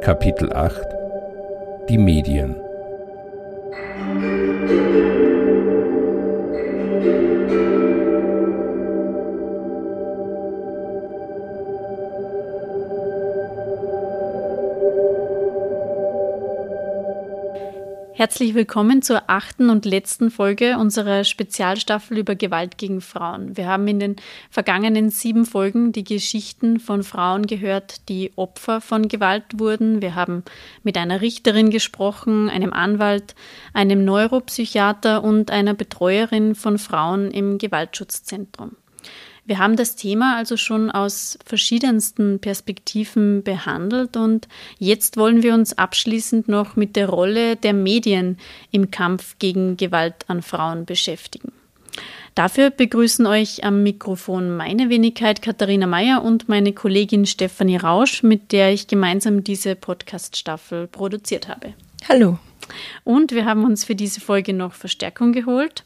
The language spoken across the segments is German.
Kapitel 8 Die Medien Herzlich willkommen zur achten und letzten Folge unserer Spezialstaffel über Gewalt gegen Frauen. Wir haben in den vergangenen sieben Folgen die Geschichten von Frauen gehört, die Opfer von Gewalt wurden. Wir haben mit einer Richterin gesprochen, einem Anwalt, einem Neuropsychiater und einer Betreuerin von Frauen im Gewaltschutzzentrum. Wir haben das Thema also schon aus verschiedensten Perspektiven behandelt und jetzt wollen wir uns abschließend noch mit der Rolle der Medien im Kampf gegen Gewalt an Frauen beschäftigen. Dafür begrüßen euch am Mikrofon meine Wenigkeit Katharina Mayer und meine Kollegin Stefanie Rausch, mit der ich gemeinsam diese Podcast-Staffel produziert habe. Hallo. Und wir haben uns für diese Folge noch Verstärkung geholt.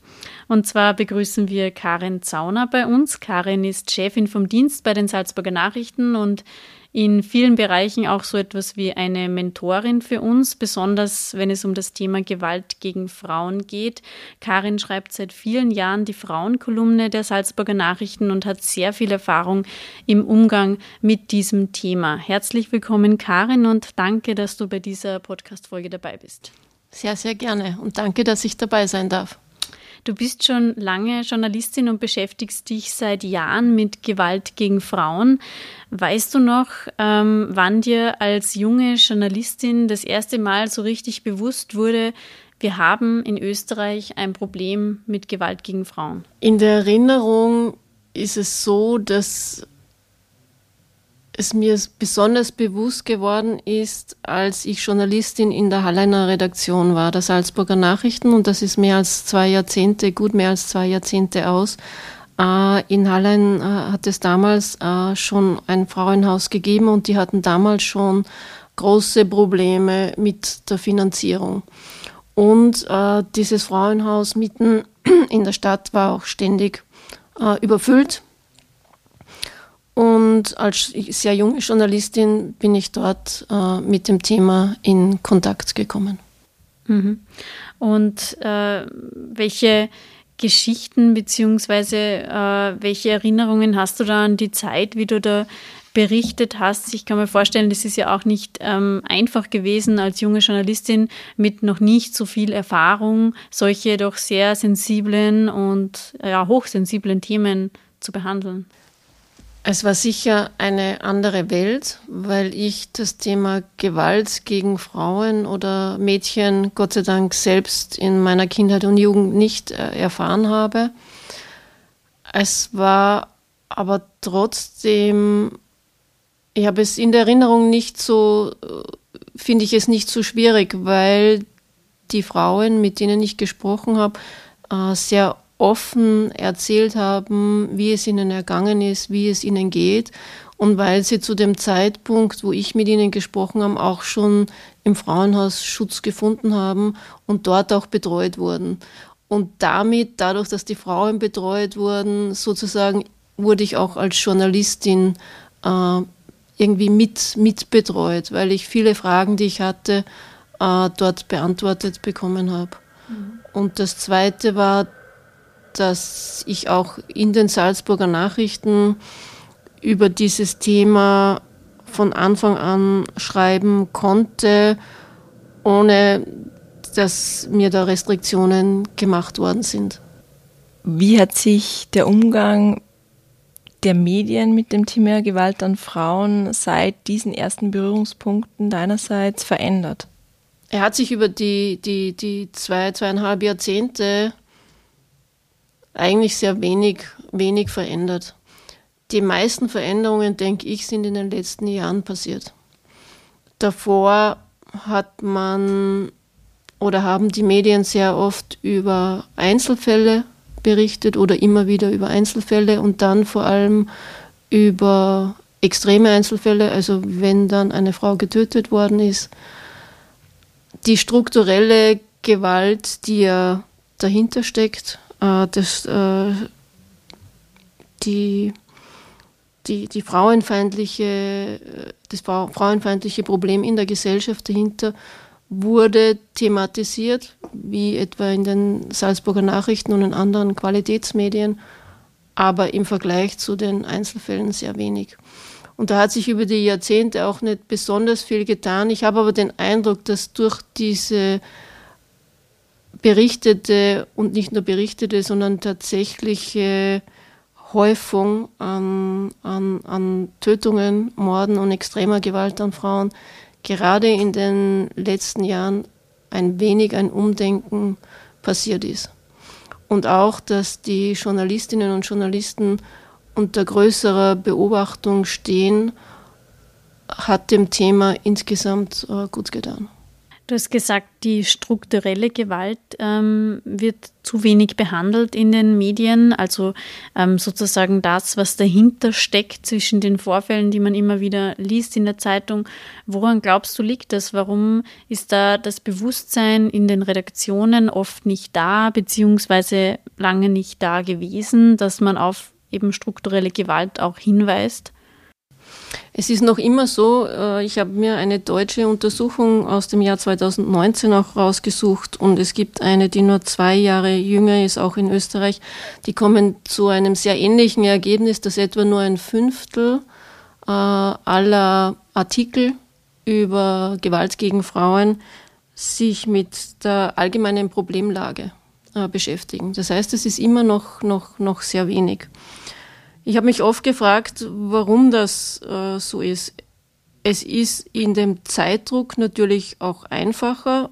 Und zwar begrüßen wir Karin Zauner bei uns. Karin ist Chefin vom Dienst bei den Salzburger Nachrichten und in vielen Bereichen auch so etwas wie eine Mentorin für uns, besonders wenn es um das Thema Gewalt gegen Frauen geht. Karin schreibt seit vielen Jahren die Frauenkolumne der Salzburger Nachrichten und hat sehr viel Erfahrung im Umgang mit diesem Thema. Herzlich willkommen, Karin, und danke, dass du bei dieser Podcast-Folge dabei bist. Sehr, sehr gerne und danke, dass ich dabei sein darf. Du bist schon lange Journalistin und beschäftigst dich seit Jahren mit Gewalt gegen Frauen. Weißt du noch, ähm, wann dir als junge Journalistin das erste Mal so richtig bewusst wurde, wir haben in Österreich ein Problem mit Gewalt gegen Frauen? In der Erinnerung ist es so, dass es mir besonders bewusst geworden ist, als ich Journalistin in der Halleiner Redaktion war, der Salzburger Nachrichten, und das ist mehr als zwei Jahrzehnte, gut mehr als zwei Jahrzehnte aus. Äh, in Hallein äh, hat es damals äh, schon ein Frauenhaus gegeben und die hatten damals schon große Probleme mit der Finanzierung. Und dieses Frauenhaus mitten in der Stadt war auch ständig überfüllt und als sehr junge Journalistin bin ich dort äh, mit dem Thema in Kontakt gekommen. Mhm. Und äh, welche Geschichten beziehungsweise äh, welche Erinnerungen hast du da an die Zeit, wie du da berichtet hast? Ich kann mir vorstellen, das ist ja auch nicht ähm, einfach gewesen, als junge Journalistin mit noch nicht so viel Erfahrung solche doch sehr sensiblen und ja, hochsensiblen Themen zu behandeln. Es war sicher eine andere Welt, weil ich das Thema Gewalt gegen Frauen oder Mädchen Gott sei Dank selbst in meiner Kindheit und Jugend nicht äh, erfahren habe. Es war aber trotzdem, ich habe es in der Erinnerung nicht so, äh, finde ich es nicht so schwierig, weil die Frauen, mit denen ich gesprochen habe, äh, sehr offen erzählt haben, wie es ihnen ergangen ist, wie es ihnen geht. Und weil sie zu dem Zeitpunkt, wo ich mit ihnen gesprochen habe, auch schon im Frauenhaus Schutz gefunden haben und dort auch betreut wurden. Und damit, dadurch, dass die Frauen betreut wurden, sozusagen wurde ich auch als Journalistin äh, irgendwie mit, mit betreut, weil ich viele Fragen, die ich hatte, äh, dort beantwortet bekommen habe. Mhm. Und das Zweite war, dass ich auch in den Salzburger Nachrichten über dieses Thema von Anfang an schreiben konnte, ohne dass mir da Restriktionen gemacht worden sind. Wie hat sich der Umgang der Medien mit dem Thema Gewalt an Frauen seit diesen ersten Berührungspunkten deinerseits verändert? Er hat sich über die, die, die zwei, zweieinhalb Jahrzehnte eigentlich sehr wenig, wenig verändert. die meisten Veränderungen, denke ich, sind in den letzten Jahren passiert. Davor hat man oder haben die Medien sehr oft über Einzelfälle berichtet oder immer wieder über Einzelfälle und dann vor allem über extreme Einzelfälle, also wenn dann eine Frau getötet worden ist. Die strukturelle Gewalt, die ja dahinter steckt, äh, das, äh, die, die, die frauenfeindliche, das frauenfeindliche Problem in der Gesellschaft dahinter wurde thematisiert, wie etwa in den Salzburger Nachrichten und in anderen Qualitätsmedien, aber im Vergleich zu den Einzelfällen sehr wenig. Und da hat sich über die Jahrzehnte auch nicht besonders viel getan. Ich habe aber den Eindruck, dass durch diese berichtete und nicht nur berichtete, sondern tatsächliche Häufung an, an, an Tötungen, Morden und extremer Gewalt an Frauen gerade in den letzten Jahren ein wenig ein Umdenken passiert ist. Und auch, dass die Journalistinnen und Journalisten unter größerer Beobachtung stehen, hat dem Thema insgesamt äh, gut getan. Du hast gesagt, die strukturelle Gewalt ähm, wird zu wenig behandelt in den Medien. Also ähm, sozusagen das, was dahinter steckt zwischen den Vorfällen, die man immer wieder liest in der Zeitung. Woran glaubst du, liegt das? Warum ist da das Bewusstsein in den Redaktionen oft nicht da, beziehungsweise lange nicht da gewesen, dass man auf eben strukturelle Gewalt auch hinweist? Es ist noch immer so, äh, ich habe mir eine deutsche Untersuchung aus dem Jahr 2019 auch rausgesucht und es gibt eine, die nur zwei Jahre jünger ist, auch in Österreich. Die kommen zu einem sehr ähnlichen Ergebnis, dass etwa nur ein Fünftel äh, aller Artikel über Gewalt gegen Frauen sich mit der allgemeinen Problemlage äh, beschäftigen. Das heißt, es ist immer noch, noch, noch sehr wenig. Ich habe mich oft gefragt, warum das äh, so ist. Es ist in dem Zeitdruck natürlich auch einfacher,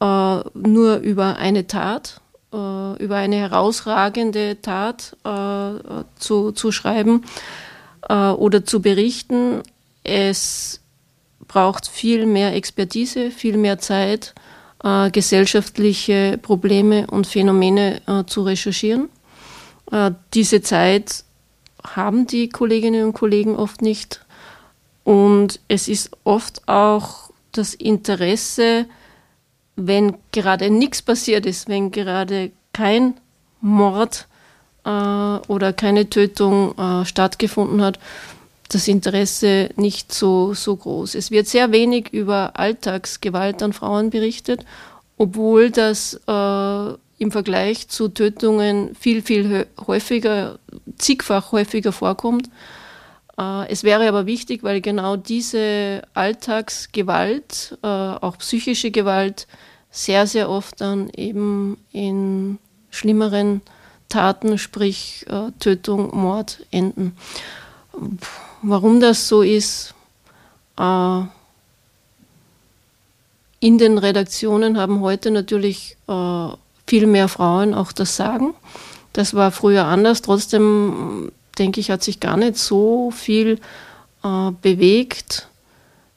äh, nur über eine Tat, äh, über eine herausragende Tat äh, zu, zu schreiben äh, oder zu berichten. Es braucht viel mehr Expertise, viel mehr Zeit, äh, gesellschaftliche Probleme und Phänomene zu recherchieren. diese Zeit haben die Kolleginnen und Kollegen oft nicht. Und es ist oft auch das Interesse, wenn gerade nichts passiert ist, wenn gerade kein Mord äh, oder keine Tötung äh, stattgefunden hat, das Interesse nicht so, so groß. Es wird sehr wenig über Alltagsgewalt an Frauen berichtet, obwohl das äh, im Vergleich zu Tötungen viel, viel häufiger, zigfach häufiger vorkommt. Äh, es wäre aber wichtig, weil genau diese Alltagsgewalt, äh, auch psychische Gewalt, sehr, sehr oft dann eben in schlimmeren Taten, sprich äh, Tötung, Mord enden. Warum das so ist, in den Redaktionen haben heute natürlich viel mehr Frauen auch das sagen. Das war früher anders. Trotzdem, denke ich, hat sich gar nicht so viel äh, bewegt.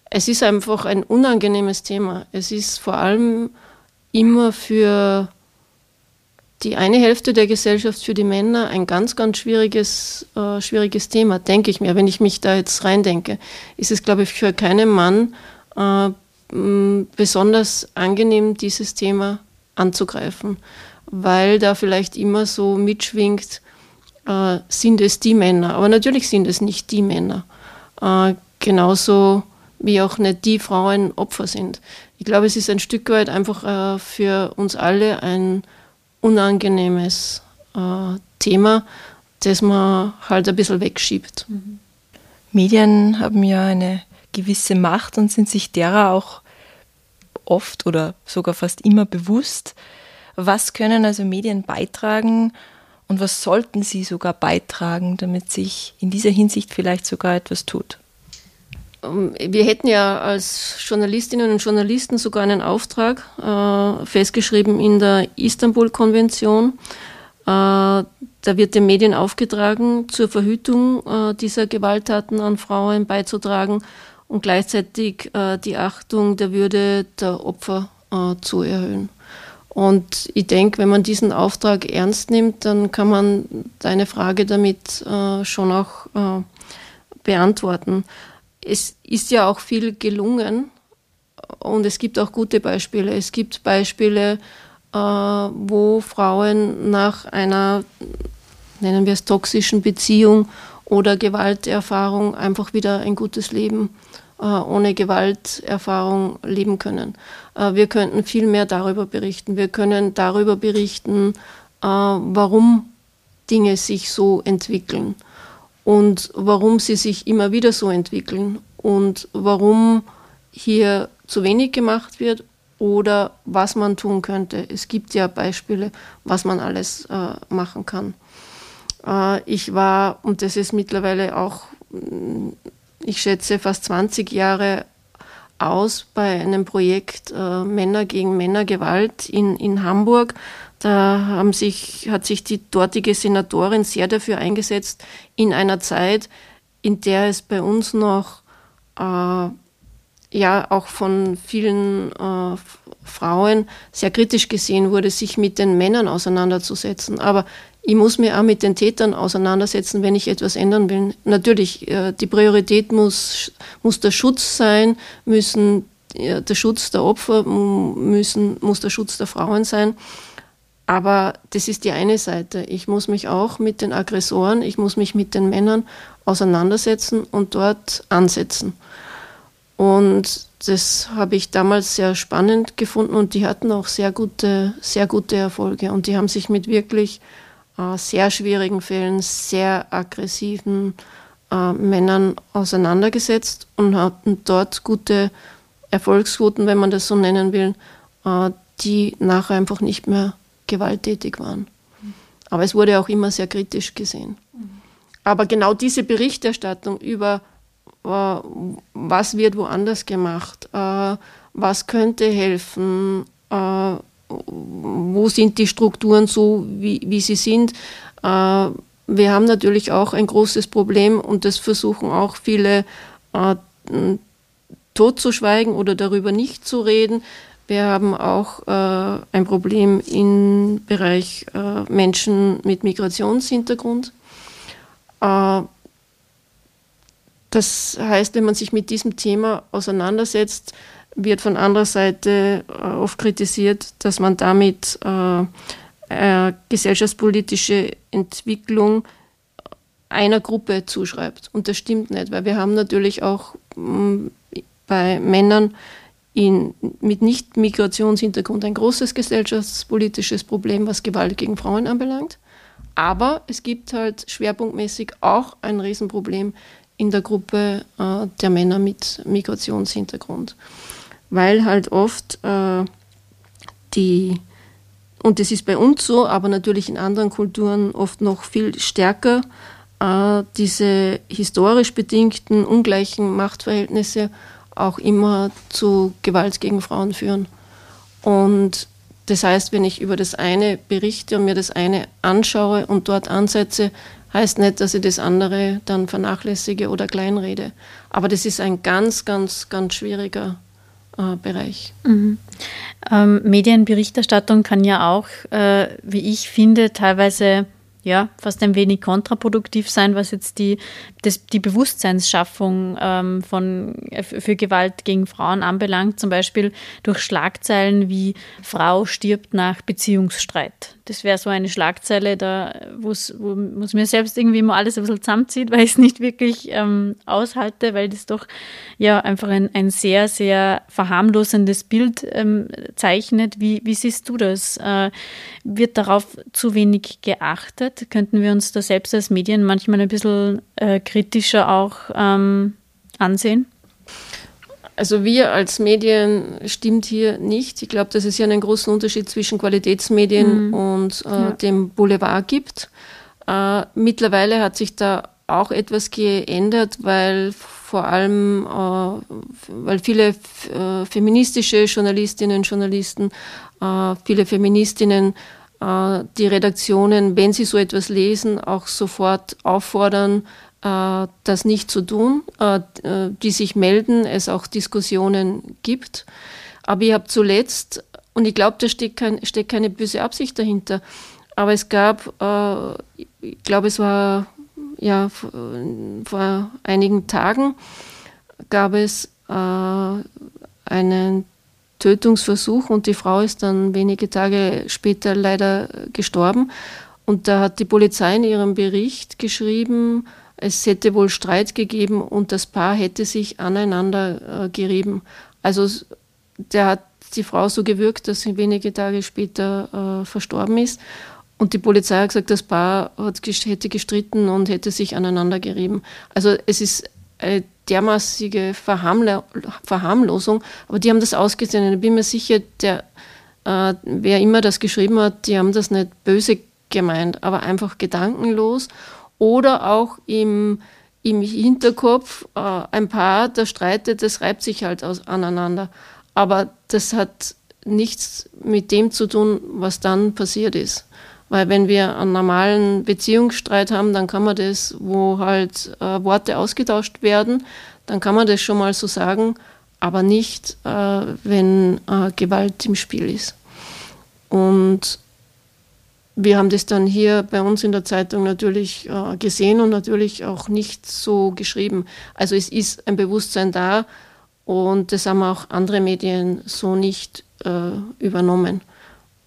Es ist einfach ein unangenehmes Thema. Es ist vor allem immer für die eine Hälfte der Gesellschaft, für die Männer, ein ganz, ganz schwieriges, äh, schwieriges Thema, denke ich mir. Wenn ich mich da jetzt reindenke, ist es, glaube ich, für keinen Mann äh, besonders angenehm, dieses Thema anzugreifen, weil da vielleicht immer so mitschwingt, äh, sind es die Männer. Aber natürlich sind es nicht die Männer. Äh, genauso wie auch nicht die Frauen Opfer sind. Ich glaube, es ist ein Stück weit einfach äh, für uns alle ein unangenehmes äh, Thema, das man halt ein bisschen wegschiebt. Mhm. Medien haben ja eine gewisse Macht und sind sich derer auch oft oder sogar fast immer bewusst. Was können also Medien beitragen und was sollten sie sogar beitragen, damit sich in dieser Hinsicht vielleicht sogar etwas tut? Ähm, wir hätten ja als Journalistinnen und Journalisten sogar einen Auftrag äh, festgeschrieben in der Istanbul-Konvention, da wird den Medien aufgetragen, zur Verhütung dieser Gewalttaten an Frauen beizutragen und gleichzeitig die Achtung der Würde der Opfer zu erhöhen. Und ich denke, wenn man diesen Auftrag ernst nimmt, dann kann man deine Frage damit äh, schon auch äh, beantworten. Es ist ja auch viel gelungen und es gibt auch gute Beispiele. Es gibt Beispiele, äh, wo Frauen nach einer, nennen wir es, toxischen Beziehung oder Gewalterfahrung einfach wieder ein gutes Leben äh, ohne Gewalterfahrung leben können. Äh, wir könnten viel mehr darüber berichten. Wir können darüber berichten, äh, warum Dinge sich so entwickeln und warum sie sich immer wieder so entwickeln und warum hier zu wenig gemacht wird oder was man tun könnte. Es gibt ja Beispiele, was man alles äh, machen kann. Äh, ich war, und das ist mittlerweile auch ich schätze, fast 20 Jahre aus bei einem Projekt äh, Männer gegen Männergewalt in, in Hamburg. Da haben sich, hat sich die dortige Senatorin sehr dafür eingesetzt, in einer Zeit, in der es bei uns noch äh, ja auch von vielen äh, Frauen sehr kritisch gesehen wurde, sich mit den Männern auseinanderzusetzen. Aber ich muss mich auch mit den Tätern auseinandersetzen, wenn ich etwas ändern will. Natürlich, äh, die Priorität muss, muss der Schutz sein, müssen der Schutz der Opfer, müssen, muss der Schutz der Frauen sein. Aber das ist die eine Seite. Ich muss mich auch mit den Aggressoren, ich muss mich mit den Männern auseinandersetzen und dort ansetzen. Und das habe ich damals sehr spannend gefunden und die hatten auch sehr gute, sehr gute Erfolge. Und die haben sich mit wirklich äh, sehr schwierigen Fällen, sehr aggressiven äh, Männern auseinandergesetzt und hatten dort gute Erfolgsquoten, wenn man das so nennen will, äh, die nachher einfach nicht mehr gewalttätig waren. Aber es wurde auch immer sehr kritisch gesehen. Aber genau diese Berichterstattung über, äh, was wird woanders gemacht, äh, was könnte helfen, äh, wo sind die Strukturen so, wie, wie sie sind. Äh, wir haben natürlich auch ein großes Problem und das versuchen auch viele äh, totzuschweigen oder darüber nicht zu reden. Wir haben auch äh, ein Problem im Bereich äh, Menschen mit Migrationshintergrund. Äh, das heißt, wenn man sich mit diesem Thema auseinandersetzt, wird von anderer Seite äh, oft kritisiert, dass man damit äh, äh, gesellschaftspolitische Entwicklung einer Gruppe zuschreibt. Und das stimmt nicht, weil wir haben natürlich auch mh, bei Männern in, mit Nicht-Migrationshintergrund ein großes gesellschaftspolitisches Problem, was Gewalt gegen Frauen anbelangt. Aber es gibt halt schwerpunktmäßig auch ein Riesenproblem in der Gruppe äh, der Männer mit Migrationshintergrund weil halt oft äh, die, und das ist bei uns so, aber natürlich in anderen Kulturen oft noch viel stärker, äh, diese historisch bedingten ungleichen Machtverhältnisse auch immer zu Gewalt gegen Frauen führen. Und das heißt, wenn ich über das eine berichte und mir das eine anschaue und dort ansetze, heißt nicht, dass ich das andere dann vernachlässige oder kleinrede. Aber das ist ein ganz, ganz, ganz schwieriger Bereich. Mhm. Ähm, Medienberichterstattung kann ja auch, äh, wie ich finde, teilweise ja, fast ein wenig kontraproduktiv sein, was jetzt die, das, die Bewusstseinsschaffung ähm, von, äh, für Gewalt gegen Frauen anbelangt. Zum Beispiel durch Schlagzeilen wie Frau stirbt nach Beziehungsstreit. Das wäre so eine Schlagzeile, da wo es mir selbst irgendwie immer alles ein bisschen zusammenzieht, weil ich es nicht wirklich ähm, aushalte, weil das doch ja einfach ein, ein sehr, sehr verharmlosendes Bild ähm, zeichnet. Wie, wie siehst du das? Äh, wird darauf zu wenig geachtet? Könnten wir uns da selbst als Medien manchmal ein bisschen äh, kritischer auch ähm, ansehen? Also wir als Medien stimmt hier nicht. Ich glaube, dass es hier einen großen Unterschied zwischen Qualitätsmedien mhm. und äh, ja. dem Boulevard gibt. Äh, mittlerweile hat sich da auch etwas geändert, weil vor allem, äh, weil viele äh, feministische Journalistinnen und Journalisten, äh, viele Feministinnen äh, die Redaktionen, wenn sie so etwas lesen, auch sofort auffordern, das nicht zu tun, äh, die sich melden, es auch Diskussionen gibt. Aber ich habe zuletzt, und ich glaube, da steckt, kein, steckt keine böse Absicht dahinter, aber es gab, ich glaube, es war ja vor einigen Tagen, gab es einen Tötungsversuch und die Frau ist dann wenige Tage später leider gestorben. Und da hat die Polizei in ihrem Bericht geschrieben, es hätte wohl Streit gegeben und das Paar hätte sich aneinander äh, gerieben. Also der hat die Frau so gewirkt, dass sie wenige Tage später äh, verstorben ist. Und die Polizei hat gesagt, das Paar hat, hätte gestritten und hätte sich aneinander gerieben. Also es ist eine dermaßige Verharmlo Verharmlosung, aber die haben das ausgesehen. Ich bin mir sicher, der, äh, wer immer das geschrieben hat, die haben das nicht böse gemeint, aber einfach gedankenlos oder auch im, im Hinterkopf äh, ein Paar, das streitet, das reibt sich halt aus, aneinander. Aber das hat nichts mit dem zu tun, was dann passiert ist. Weil wenn wir einen normalen Beziehungsstreit haben, dann kann man das, wo halt äh, Worte ausgetauscht werden, dann kann man das schon mal so sagen, aber nicht, äh, wenn äh, Gewalt im Spiel ist. Und wir haben das dann hier bei uns in der Zeitung natürlich äh, gesehen und natürlich auch nicht so geschrieben. Also es ist ein Bewusstsein da und das haben auch andere Medien so nicht äh, übernommen.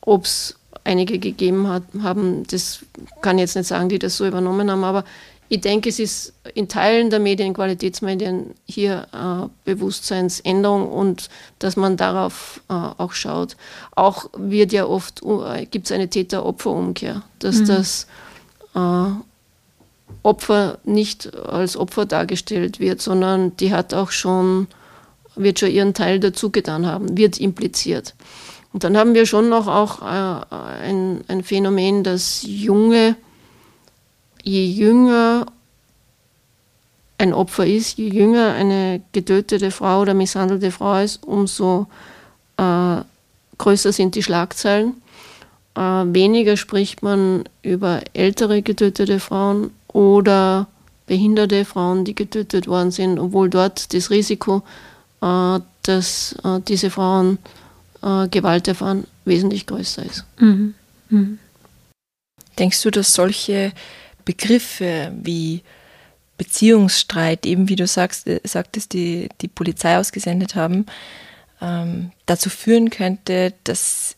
Ob es einige gegeben hat, haben, das kann ich jetzt nicht sagen, die das so übernommen haben, aber ich denke, es ist in Teilen der Medien, Qualitätsmedien hier äh, Bewusstseinsänderung und dass man darauf äh, auch schaut. Auch wird ja oft, uh, gibt es eine Täter-Opfer-Umkehr, dass mhm. das äh, Opfer nicht als Opfer dargestellt wird, sondern die hat auch schon, wird schon ihren Teil dazu getan haben, wird impliziert. Und dann haben wir schon noch auch äh, ein, ein Phänomen, dass junge, je jünger ein Opfer ist, je jünger eine getötete Frau oder misshandelte Frau ist, umso äh, größer sind die Schlagzeilen. Äh, weniger spricht man über ältere getötete Frauen oder behinderte Frauen, die getötet worden sind, obwohl dort das Risiko, äh, dass äh, diese Frauen äh, Gewalt erfahren, wesentlich größer ist. Mhm. Mhm. Denkst du, dass solche Begriffe wie Beziehungsstreit, eben wie du sagst, äh, sagtest, die die Polizei ausgesendet haben, ähm, dazu führen könnte, dass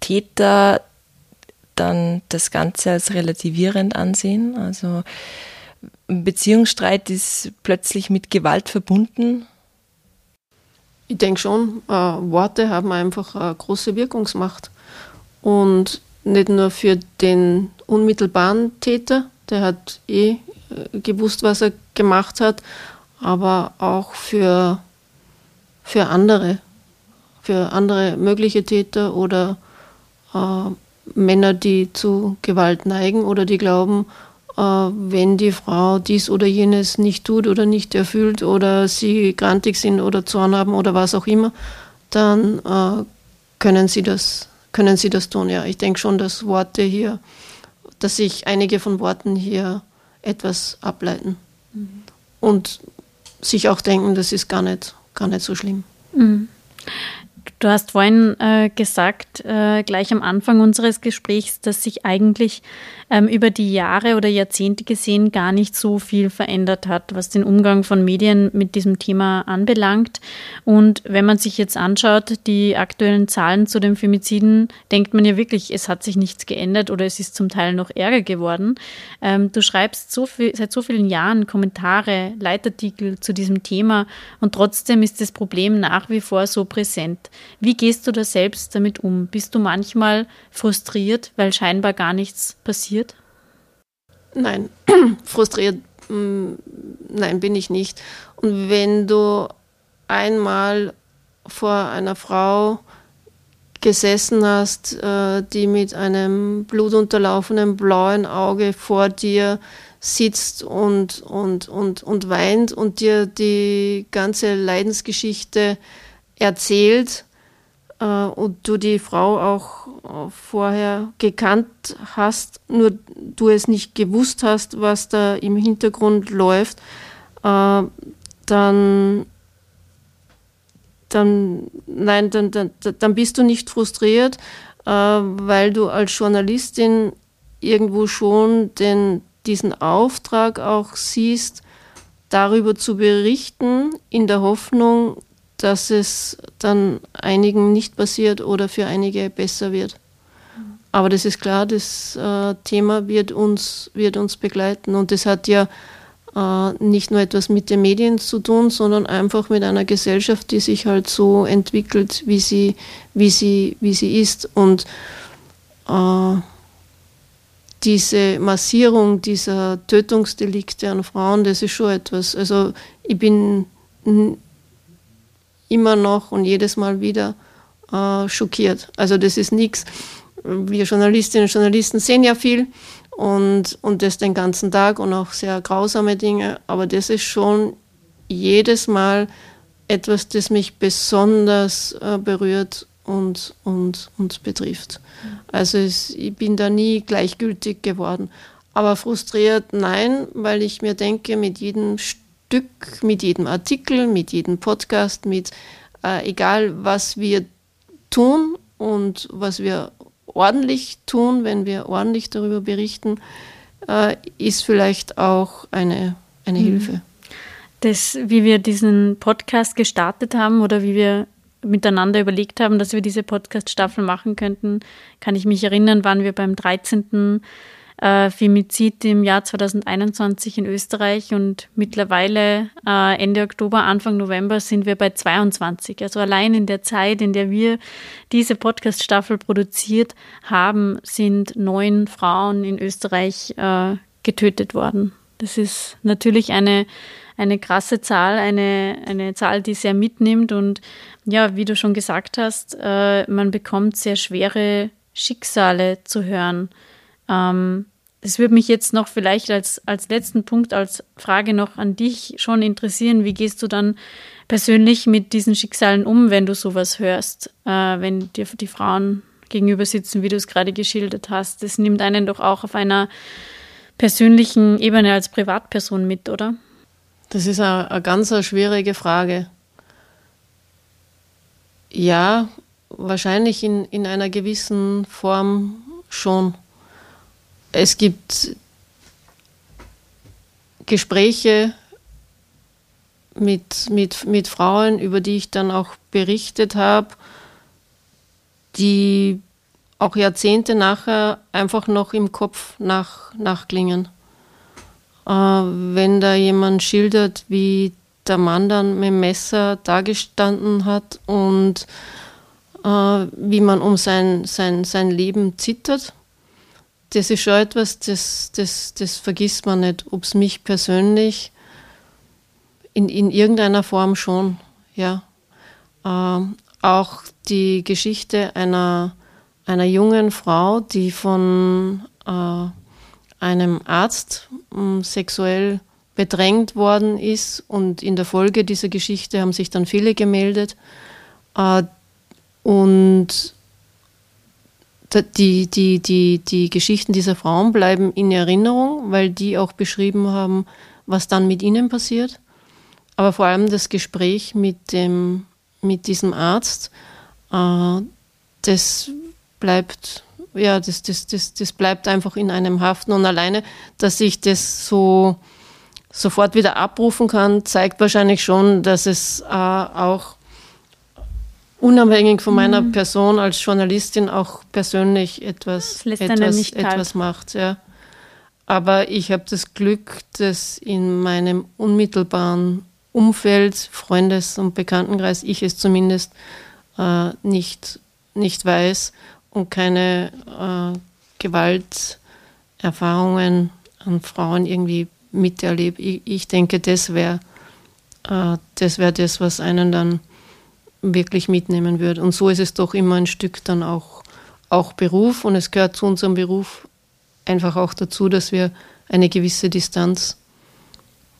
Täter dann das Ganze als relativierend ansehen? Also Beziehungsstreit ist plötzlich mit Gewalt verbunden ich denke schon, äh, Worte haben einfach eine große Wirkungsmacht. Und nicht nur für den unmittelbaren Täter, der hat eh äh, gewusst, was er gemacht hat, aber auch für, für andere, für andere mögliche Täter oder äh, Männer, die zu Gewalt neigen oder die glauben, äh, wenn die Frau dies oder jenes nicht tut oder nicht erfüllt oder sie grantig sind oder Zorn haben oder was auch immer, dann äh, können sie das, können sie das tun. Ja, ich denke schon, dass Worte hier, dass sich einige von Worten hier etwas ableiten mhm. und sich auch denken, das ist gar nicht, gar nicht so schlimm. Mhm. Du hast vorhin äh, gesagt, äh, gleich am Anfang unseres Gesprächs, dass sich eigentlich ähm, über die Jahre oder Jahrzehnte gesehen gar nicht so viel verändert hat, was den Umgang von Medien mit diesem Thema anbelangt. Und wenn man sich jetzt anschaut, die aktuellen Zahlen zu den Femiziden, denkt man ja wirklich, es hat sich nichts geändert oder es ist zum Teil noch ärger geworden. Ähm, du schreibst so viel, seit so vielen Jahren Kommentare, Leitartikel zu diesem Thema und trotzdem ist das Problem nach wie vor so präsent. Wie gehst du da selbst damit um? Bist du manchmal frustriert, weil scheinbar gar nichts passiert? Nein, frustriert, mm, nein, bin ich nicht. Und wenn du einmal vor einer Frau gesessen hast, äh, die mit einem blutunterlaufenen blauen Auge vor dir sitzt und, und, und, und weint und dir die ganze Leidensgeschichte erzählt, äh, und du die Frau auch äh, vorher gekannt hast, nur du es nicht gewusst hast, was da im Hintergrund läuft, äh, dann, dann, nein, dann, dann, dann bist du nicht frustriert, äh, weil du als Journalistin irgendwo schon den, diesen Auftrag auch siehst, darüber zu berichten, in der Hoffnung, dass es dann einigen nicht passiert oder für einige besser wird. Aber das ist klar, das äh, Thema wird uns, wird uns begleiten. Und das hat ja äh, nicht nur etwas mit den Medien zu tun, sondern einfach mit einer Gesellschaft, die sich halt so entwickelt, wie sie, wie sie, wie sie ist. Und äh, diese Massierung dieser Tötungsdelikte an Frauen, das ist schon etwas. Also ich bin immer noch und jedes Mal wieder äh, schockiert. Also das ist nichts. Wir Journalistinnen und Journalisten sehen ja viel und, und das den ganzen Tag und auch sehr grausame Dinge, aber das ist schon jedes Mal etwas, das mich besonders äh, berührt und, und, und betrifft. Also es, ich bin da nie gleichgültig geworden. Aber frustriert, nein, weil ich mir denke, mit jedem Stück, mit jedem Artikel, mit jedem Podcast, mit äh, egal was wir tun und was wir ordentlich tun, wenn wir ordentlich darüber berichten, äh, ist vielleicht auch eine, eine mhm. Hilfe. Das, wie wir diesen Podcast gestartet haben oder wie wir miteinander überlegt haben, dass wir diese Podcast-Staffel machen könnten, kann ich mich erinnern, waren wir beim 13. Äh, Femizid im Jahr 2021 in Österreich und mittlerweile äh, Ende Oktober, Anfang November sind wir bei 22. Also allein in der Zeit, in der wir diese Podcast-Staffel produziert haben, sind neun Frauen in Österreich äh, getötet worden. Das ist natürlich eine eine krasse Zahl, eine, eine Zahl, die sehr mitnimmt. Und ja, wie du schon gesagt hast, äh, man bekommt sehr schwere Schicksale zu hören. Ähm, es würde mich jetzt noch vielleicht als, als letzten Punkt, als Frage noch an dich schon interessieren. Wie gehst du dann persönlich mit diesen Schicksalen um, wenn du sowas hörst, äh, wenn dir die Frauen gegenüber sitzen, wie du es gerade geschildert hast? Das nimmt einen doch auch auf einer persönlichen Ebene als Privatperson mit, oder? Das ist eine, eine ganz eine schwierige Frage. Ja, wahrscheinlich in, in einer gewissen Form schon. Es gibt Gespräche mit, mit, mit Frauen, über die ich dann auch berichtet habe, die auch Jahrzehnte nachher einfach noch im Kopf nach, nachklingen. Äh, wenn da jemand schildert, wie der Mann dann mit dem Messer dagestanden hat und äh, wie man um sein, sein, sein Leben zittert. Das ist schon etwas, das, das, das vergisst man nicht. Ob es mich persönlich in, in irgendeiner Form schon, ja. Äh, auch die Geschichte einer, einer jungen Frau, die von äh, einem Arzt ähm, sexuell bedrängt worden ist und in der Folge dieser Geschichte haben sich dann viele gemeldet. Äh, und die, die, die, die Geschichten dieser Frauen bleiben in Erinnerung, weil die auch beschrieben haben, was dann mit ihnen passiert. Aber vor allem das Gespräch mit, dem, mit diesem Arzt, äh, das bleibt ja, das, das, das, das bleibt einfach in einem haften. Und alleine, dass ich das so sofort wieder abrufen kann, zeigt wahrscheinlich schon, dass es äh, auch unabhängig von meiner mhm. Person als Journalistin auch persönlich etwas, etwas, etwas macht. Ja. Aber ich habe das Glück, dass in meinem unmittelbaren Umfeld, Freundes- und Bekanntenkreis, ich es zumindest äh, nicht, nicht weiß und keine äh, Gewalterfahrungen an Frauen irgendwie miterlebe. Ich, ich denke, das wäre äh, das, wär das, was einen dann wirklich mitnehmen würde. Und so ist es doch immer ein Stück dann auch, auch Beruf und es gehört zu unserem Beruf einfach auch dazu, dass wir eine gewisse Distanz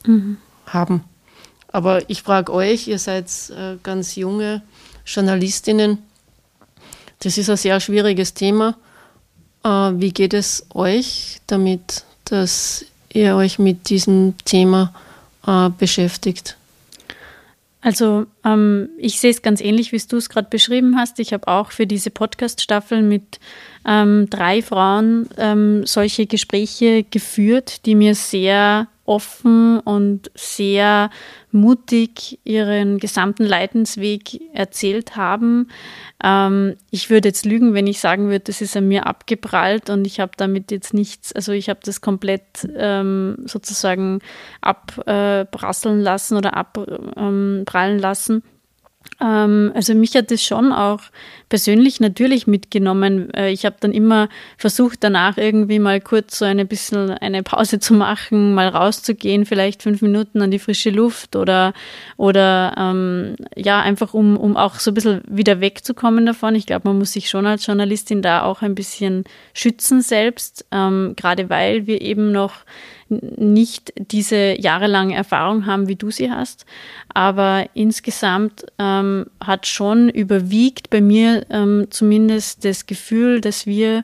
mhm. haben. Aber ich frage euch, ihr seid äh, ganz junge Journalistinnen, Das ist ein sehr schwieriges Thema. Äh, wie geht es euch damit, dass ihr euch mit diesem Thema äh, beschäftigt? Also ähm, ich sehe es ganz ähnlich, wie du es gerade beschrieben hast. Ich habe auch für diese Podcast-Staffel mit ähm, drei Frauen ähm, solche Gespräche geführt, die mir sehr offen und sehr mutig ihren gesamten Leidensweg erzählt haben. Ähm, ich würde jetzt lügen, wenn ich sagen würde, das ist an mir abgeprallt und ich habe damit jetzt nichts, also ich habe das komplett ähm, sozusagen abprasseln äh, lassen oder abprallen ähm, lassen. Ähm, also mich hat das schon auch persönlich natürlich mitgenommen. Äh, ich habe dann immer versucht, danach irgendwie mal kurz so ein bisschen eine Pause zu machen, mal rauszugehen, vielleicht fünf Minuten an die frische Luft oder, oder ähm, ja, einfach um, um auch so ein bisschen wieder wegzukommen davon. Ich glaube, man muss sich schon als Journalistin da auch ein bisschen schützen selbst, ähm, gerade weil wir eben noch nicht diese jahrelange Erfahrung haben, wie du sie hast. Aber insgesamt ähm, hat schon überwiegt bei mir ähm, zumindest das Gefühl, dass wir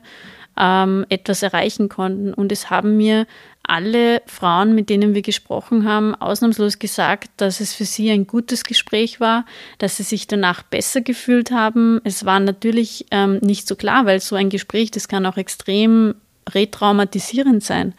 ähm, etwas erreichen konnten. Und es haben mir alle Frauen, mit denen wir gesprochen haben, ausnahmslos gesagt, dass es für sie ein gutes Gespräch war, dass sie sich danach besser gefühlt haben. Es war natürlich ähm, nicht so klar, weil so ein Gespräch, das kann auch extrem retraumatisierend sein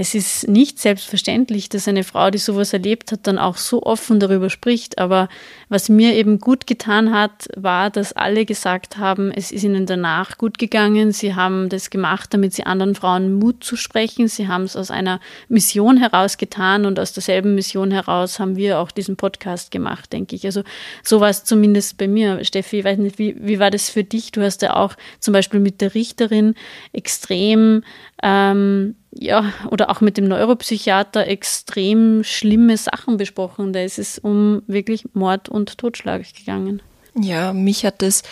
es ist nicht selbstverständlich, dass eine Frau, die sowas erlebt hat, dann auch so offen darüber spricht. Aber was mir eben gut getan hat, war, dass alle gesagt haben, es ist ihnen danach gut gegangen. Sie haben das gemacht, damit sie anderen Frauen Mut zu sprechen. Sie haben es aus einer Mission heraus getan und aus derselben Mission heraus haben wir auch diesen Podcast gemacht, denke ich. Also so war es zumindest bei mir. Steffi, ich weiß nicht, wie, wie war das für dich? Du hast ja auch zum Beispiel mit der Richterin extrem ähm, ja, oder auch mit dem Neuropsychiater extrem schlimme Sachen besprochen. Da ist es um wirklich Mord und Totschlag gegangen. Ja, mich hat es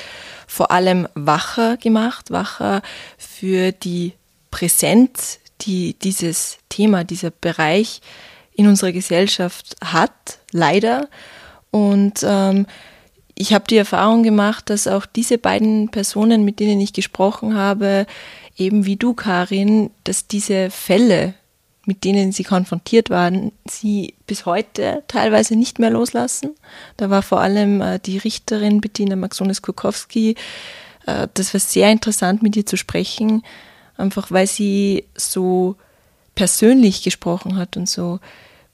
vor allem wacher gemacht, wacher für die Präsenz, die dieses Thema, dieser Bereich in unserer Gesellschaft hat, leider. Und ähm, ich habe die Erfahrung gemacht, dass auch diese beiden Personen, mit denen ich gesprochen habe, eben wie du, Karin, dass diese Fälle, mit denen sie konfrontiert waren, sie bis heute teilweise nicht mehr loslassen. Da war vor allem äh, die Richterin Bettina Maxones-Kurkowski. Äh, das war sehr interessant, mit ihr zu sprechen, einfach weil sie so persönlich gesprochen hat und so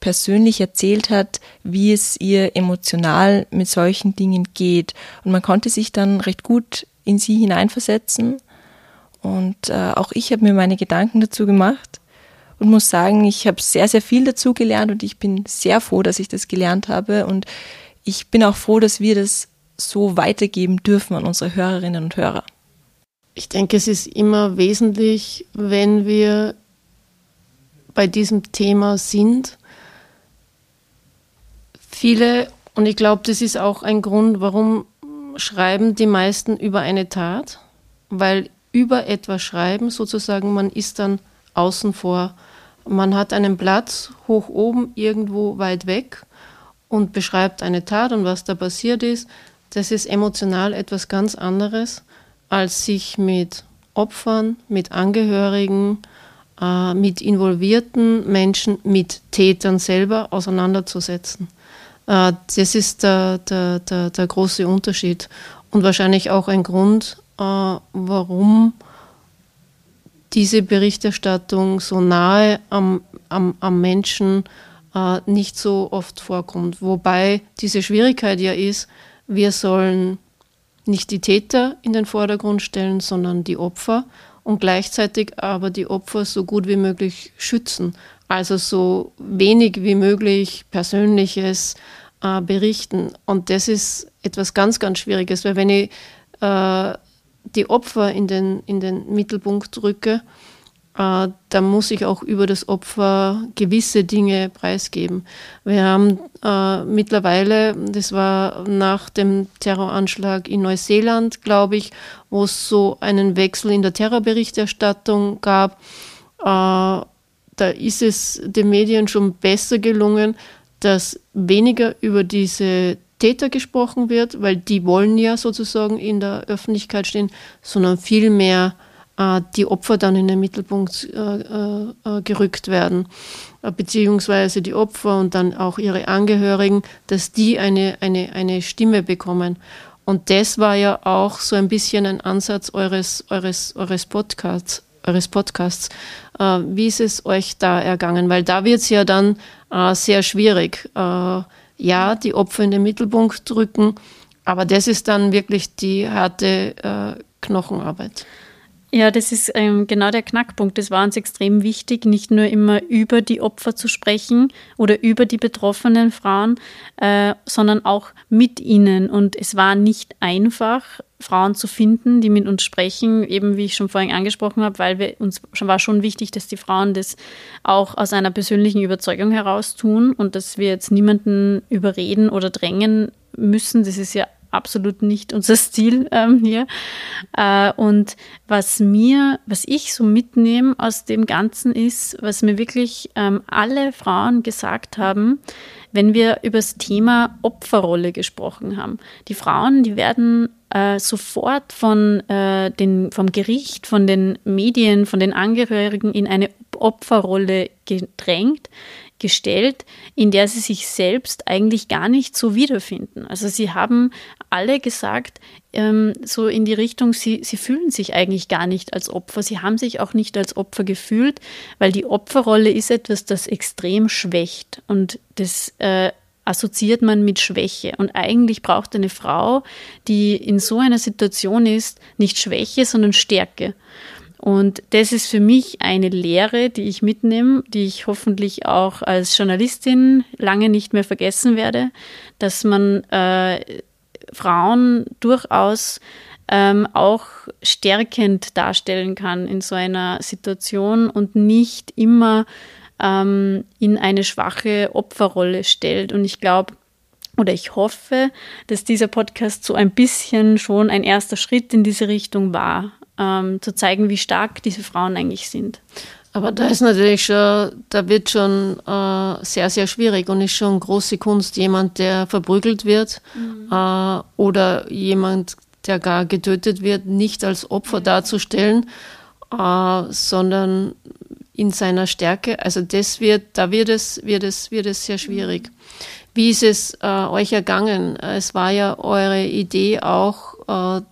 persönlich erzählt hat, wie es ihr emotional mit solchen Dingen geht. Und man konnte sich dann recht gut in sie hineinversetzen und äh, auch ich habe mir meine Gedanken dazu gemacht und muss sagen, ich habe sehr, sehr viel dazu gelernt und ich bin sehr froh, dass ich das gelernt habe. Und ich bin auch froh, dass wir das so weitergeben dürfen an unsere Hörerinnen und Hörer. Ich denke, es ist immer wesentlich, wenn wir bei diesem Thema sind. Viele, und ich glaube, das ist auch ein Grund, warum schreiben die meisten über eine Tat, weil über etwas schreiben, sozusagen, man ist dann außen vor. Man hat einen Platz hoch oben, irgendwo weit weg und beschreibt eine Tat und was da passiert ist. Das ist emotional etwas ganz anderes, als sich mit Opfern, mit Angehörigen, äh, mit involvierten Menschen, mit Tätern selber auseinanderzusetzen. Äh, das ist der, der, der, der große Unterschied und wahrscheinlich auch ein Grund, warum diese Berichterstattung so nahe am, am, am Menschen äh, nicht so oft vorkommt. Wobei diese Schwierigkeit ja ist, wir sollen nicht die Täter in den Vordergrund stellen, sondern die Opfer und gleichzeitig aber die Opfer so gut wie möglich schützen. Also so wenig wie möglich Persönliches äh, berichten. Und das ist etwas ganz, ganz Schwieriges, weil wenn ich äh, die Opfer in den, in den Mittelpunkt rücke, äh, da muss ich auch über das Opfer gewisse Dinge preisgeben. Wir haben äh, mittlerweile, das war nach dem Terroranschlag in Neuseeland, glaube ich, wo es so einen Wechsel in der Terrorberichterstattung gab, äh, da ist es den Medien schon besser gelungen, dass weniger über diese Täter gesprochen wird, weil die wollen ja sozusagen in der Öffentlichkeit stehen, sondern vielmehr äh, die Opfer dann in den Mittelpunkt äh, äh, gerückt werden, beziehungsweise die Opfer und dann auch ihre Angehörigen, dass die eine, eine, eine Stimme bekommen. Und das war ja auch so ein bisschen ein Ansatz eures, eures, eures Podcasts. Eures Podcasts. wie ist es euch da ergangen? Weil da wird es ja dann sehr schwierig. Ja, die Opfer in den Mittelpunkt drücken, aber das ist dann wirklich die harte Knochenarbeit. Ja, das ist ähm, genau der Knackpunkt. Es war uns extrem wichtig, nicht nur immer über die Opfer zu sprechen oder über die betroffenen Frauen, äh, sondern auch mit ihnen. Und es war nicht einfach, Frauen zu finden, die mit uns sprechen, eben wie ich schon vorhin angesprochen habe, weil wir uns schon war schon wichtig, dass die Frauen das auch aus einer persönlichen Überzeugung heraus tun und dass wir jetzt niemanden überreden oder drängen müssen. Das ist ja absolut nicht unser Stil ähm, hier. Äh, und was mir, was ich so mitnehme aus dem Ganzen ist, was mir wirklich ähm, alle Frauen gesagt haben, wenn wir über das Thema Opferrolle gesprochen haben. Die Frauen, die werden äh, sofort von äh, den, vom Gericht, von den Medien, von den Angehörigen in eine Opferrolle gedrängt, gestellt, in der sie sich selbst eigentlich gar nicht so wiederfinden. Also sie haben alle gesagt, ähm, so in die Richtung, sie, sie fühlen sich eigentlich gar nicht als Opfer. Sie haben sich auch nicht als Opfer gefühlt, weil die Opferrolle ist etwas, das extrem schwächt und das äh, assoziiert man mit Schwäche. Und eigentlich braucht eine Frau, die in so einer Situation ist, nicht Schwäche, sondern Stärke. Und das ist für mich eine Lehre, die ich mitnehme, die ich hoffentlich auch als Journalistin lange nicht mehr vergessen werde, dass man äh, Frauen durchaus ähm, auch stärkend darstellen kann in so einer Situation und nicht immer ähm, in eine schwache Opferrolle stellt. Und ich glaube, oder ich hoffe, dass dieser Podcast so ein bisschen schon ein erster Schritt in diese Richtung war ähm, zu zeigen, wie stark diese Frauen eigentlich sind. Aber da ist natürlich schon, da wird schon äh, sehr, sehr schwierig und ist schon große Kunst, jemand, der verprügelt wird mhm. äh, oder jemand, der gar getötet wird, nicht als Opfer mhm. darzustellen, äh, sondern in seiner Stärke. Also das wird, da wird es, wird es, wird es sehr schwierig. Mhm. Wie ist es äh, euch ergangen? Es war ja eure Idee auch, äh,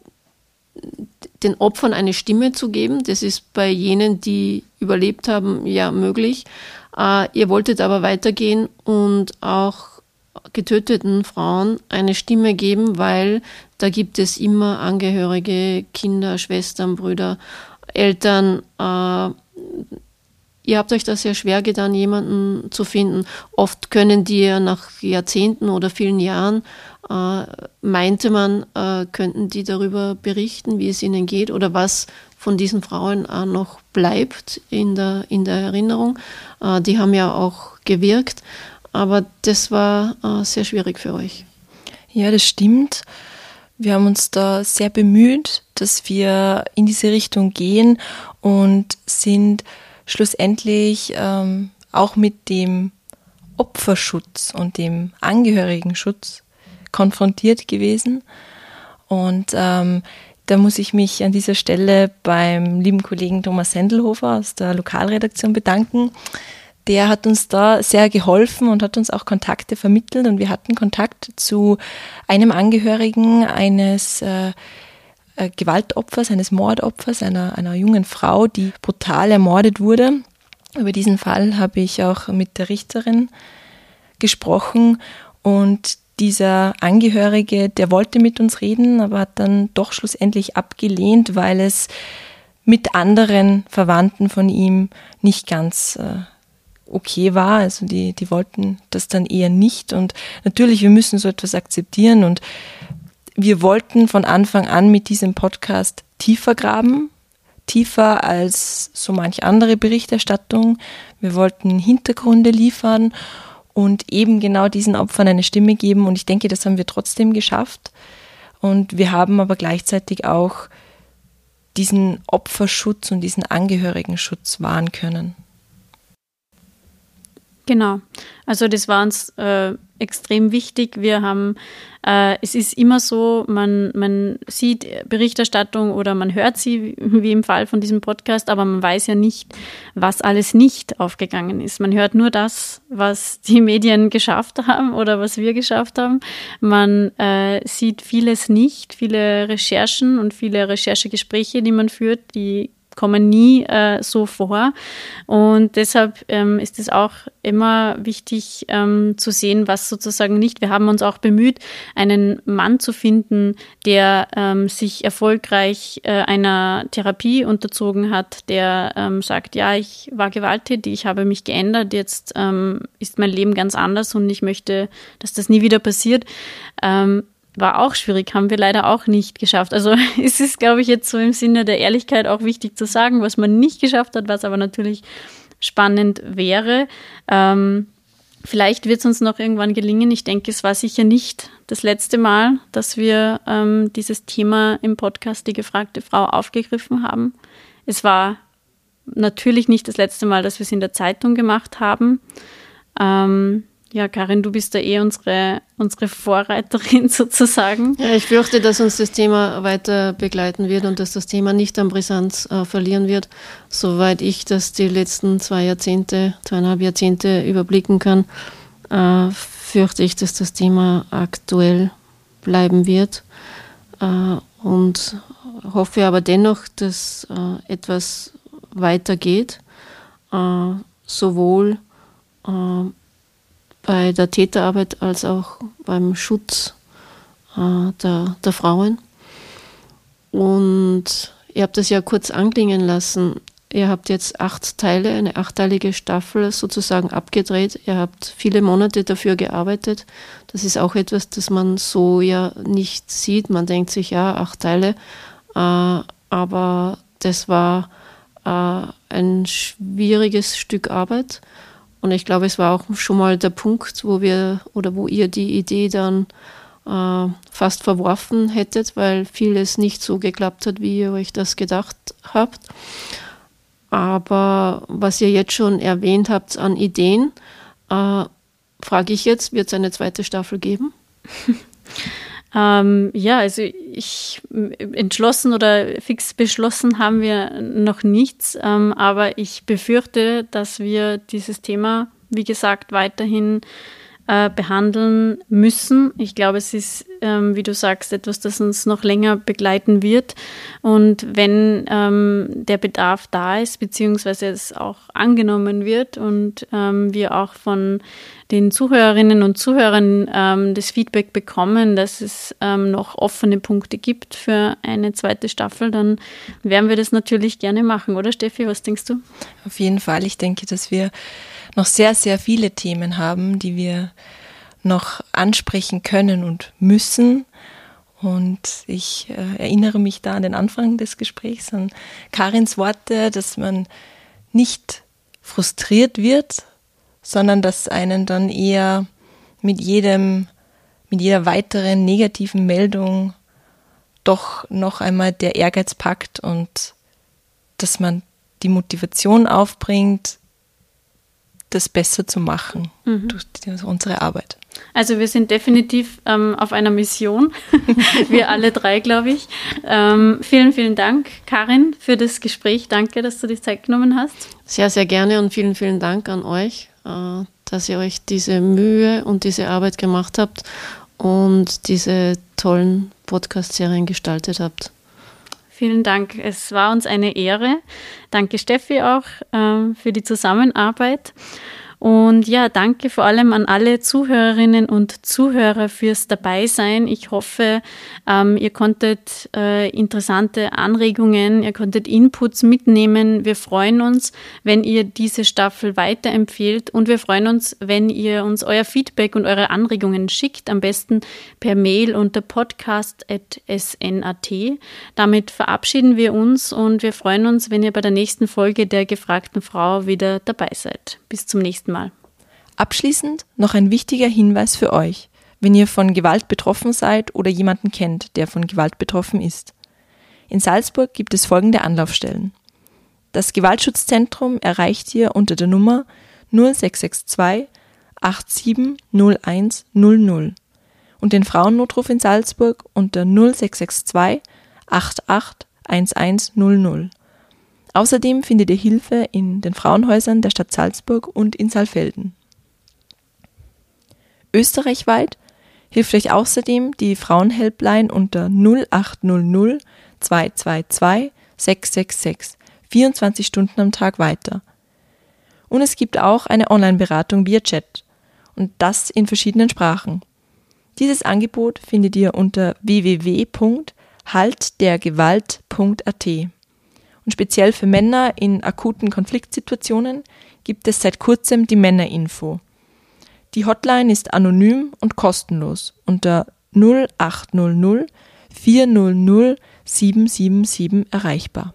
den Opfern eine Stimme zu geben. Das ist bei jenen, die überlebt haben, ja möglich. Äh, ihr wolltet aber weitergehen und auch getöteten Frauen eine Stimme geben, weil da gibt es immer Angehörige, Kinder, Schwestern, Brüder, Eltern. Äh, ihr habt euch da sehr schwer getan, jemanden zu finden. Oft können die ja nach Jahrzehnten oder vielen Jahren meinte man, äh, könnten die darüber berichten, wie es ihnen geht oder was von diesen Frauen auch noch bleibt in der, in der Erinnerung. Äh, die haben ja auch gewirkt, aber das war äh, sehr schwierig für euch. Ja, das stimmt. Wir haben uns da sehr bemüht, dass wir in diese Richtung gehen und sind schlussendlich ähm, auch mit dem Opferschutz und dem Angehörigenschutz konfrontiert gewesen. Und ähm, da muss ich mich an dieser Stelle beim lieben Kollegen Thomas Sendelhofer aus der Lokalredaktion bedanken. Der hat uns da sehr geholfen und hat uns auch Kontakte vermittelt. Und wir hatten Kontakt zu einem Angehörigen eines äh, äh Gewaltopfers, eines Mordopfers, einer, einer jungen Frau, die brutal ermordet wurde. Über diesen Fall habe ich auch mit der Richterin gesprochen und dieser Angehörige, der wollte mit uns reden, aber hat dann doch schlussendlich abgelehnt, weil es mit anderen Verwandten von ihm nicht ganz äh, okay war. Also die, die wollten das dann eher nicht. Und natürlich, wir müssen so etwas akzeptieren. Und wir wollten von Anfang an mit diesem Podcast tiefer graben, tiefer als so manch andere Berichterstattung. Wir wollten Hintergründe liefern und eben genau diesen Opfern eine Stimme geben. Und ich denke, das haben wir trotzdem geschafft. Und wir haben aber gleichzeitig auch diesen Opferschutz und diesen Angehörigenschutz wahren können. Genau. Also das war uns äh, extrem wichtig. Wir haben, äh, es ist immer so, man, man sieht Berichterstattung oder man hört sie, wie im Fall von diesem Podcast, aber man weiß ja nicht, was alles nicht aufgegangen ist. Man hört nur das, was die Medien geschafft haben oder was wir geschafft haben. Man äh, sieht vieles nicht, viele Recherchen und viele Recherchegespräche, die man führt, die kommen nie äh, so vor. Und deshalb ähm, ist es auch immer wichtig ähm, zu sehen, was sozusagen nicht. Wir haben uns auch bemüht, einen Mann zu finden, der ähm, sich erfolgreich äh, einer Therapie unterzogen hat, der ähm, sagt, ja, ich war gewalttätig, ich habe mich geändert, jetzt ähm, ist mein Leben ganz anders und ich möchte, dass das nie wieder passiert. Ähm, war auch schwierig, haben wir leider auch nicht geschafft. Also es ist, glaube ich, jetzt so im Sinne der Ehrlichkeit auch wichtig zu sagen, was man nicht geschafft hat, was aber natürlich spannend wäre. Ähm, vielleicht wird es uns noch irgendwann gelingen. Ich denke, es war sicher nicht das letzte Mal, dass wir ähm, dieses Thema im Podcast Die gefragte Frau aufgegriffen haben. Es war natürlich nicht das letzte Mal, dass wir es in der Zeitung gemacht haben. Ähm, ja, Karin, du bist da eh unsere, unsere Vorreiterin sozusagen. Ja, ich fürchte, dass uns das Thema weiter begleiten wird und dass das Thema nicht an Brisanz äh, verlieren wird. Soweit ich das die letzten zwei Jahrzehnte, zweieinhalb Jahrzehnte überblicken kann, äh, fürchte ich, dass das Thema aktuell bleiben wird. Äh, und hoffe aber dennoch, dass äh, etwas weitergeht, äh, sowohl äh, bei der Täterarbeit als auch beim Schutz äh, der, der Frauen. Und ihr habt das ja kurz anklingen lassen. Ihr habt jetzt acht Teile, eine achteilige Staffel sozusagen abgedreht. Ihr habt viele Monate dafür gearbeitet. Das ist auch etwas, das man so ja nicht sieht. Man denkt sich, ja, acht Teile. Äh, aber das war äh, ein schwieriges Stück Arbeit. Und ich glaube, es war auch schon mal der Punkt, wo wir oder wo ihr die Idee dann äh, fast verworfen hättet, weil vieles nicht so geklappt hat, wie ihr euch das gedacht habt. Aber was ihr jetzt schon erwähnt habt an Ideen, äh, frage ich jetzt, wird es eine zweite Staffel geben? Ähm, ja, also ich entschlossen oder fix beschlossen haben wir noch nichts, ähm, aber ich befürchte, dass wir dieses Thema, wie gesagt, weiterhin äh, behandeln müssen. Ich glaube, es ist, ähm, wie du sagst, etwas, das uns noch länger begleiten wird. Und wenn ähm, der Bedarf da ist, beziehungsweise es auch angenommen wird und ähm, wir auch von den Zuhörerinnen und Zuhörern ähm, das Feedback bekommen, dass es ähm, noch offene Punkte gibt für eine zweite Staffel, dann werden wir das natürlich gerne machen, oder Steffi? Was denkst du? Auf jeden Fall. Ich denke, dass wir noch sehr, sehr viele Themen haben, die wir noch ansprechen können und müssen. Und ich äh, erinnere mich da an den Anfang des Gesprächs, an Karins Worte, dass man nicht frustriert wird, sondern dass einen dann eher mit jedem, mit jeder weiteren negativen Meldung doch noch einmal der Ehrgeiz packt und dass man die Motivation aufbringt, das besser zu machen mhm. durch unsere Arbeit. Also wir sind definitiv ähm, auf einer Mission, wir alle drei, glaube ich. Ähm, vielen, vielen Dank, Karin, für das Gespräch. Danke, dass du die Zeit genommen hast. Sehr, sehr gerne und vielen, vielen Dank an euch, äh, dass ihr euch diese Mühe und diese Arbeit gemacht habt und diese tollen Podcast-Serien gestaltet habt. Vielen Dank. Es war uns eine Ehre. Danke, Steffi, auch ähm, für die Zusammenarbeit. Und ja, danke vor allem an alle Zuhörerinnen und Zuhörer fürs Dabeisein. Ich hoffe, ähm, ihr konntet äh, interessante Anregungen, ihr konntet Inputs mitnehmen. Wir freuen uns, wenn ihr diese Staffel weiterempfehlt und wir freuen uns, wenn ihr uns euer Feedback und eure Anregungen schickt, am besten per Mail unter podcast.snat. Damit verabschieden wir uns und wir freuen uns, wenn ihr bei der nächsten Folge der gefragten Frau wieder dabei seid. Bis zum nächsten Mal Mal. Abschließend noch ein wichtiger Hinweis für euch, wenn ihr von Gewalt betroffen seid oder jemanden kennt, der von Gewalt betroffen ist. In Salzburg gibt es folgende Anlaufstellen. Das Gewaltschutzzentrum erreicht ihr unter der Nummer 0662 870100 und den Frauennotruf in Salzburg unter 0662 88 1100. Außerdem findet ihr Hilfe in den Frauenhäusern der Stadt Salzburg und in Saalfelden. Österreichweit hilft euch außerdem die Frauenhelpline unter 0800 222 666 24 Stunden am Tag weiter. Und es gibt auch eine Online-Beratung via Chat und das in verschiedenen Sprachen. Dieses Angebot findet ihr unter www.haltdergewalt.at. Und speziell für Männer in akuten Konfliktsituationen gibt es seit kurzem die Männerinfo. Die Hotline ist anonym und kostenlos unter 0800 400 777 erreichbar.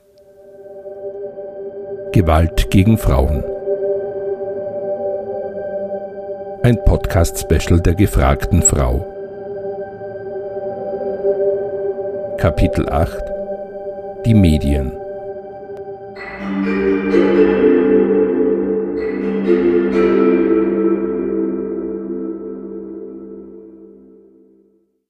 Gewalt gegen Frauen. Ein Podcast-Special der gefragten Frau. Kapitel 8 Die Medien. Música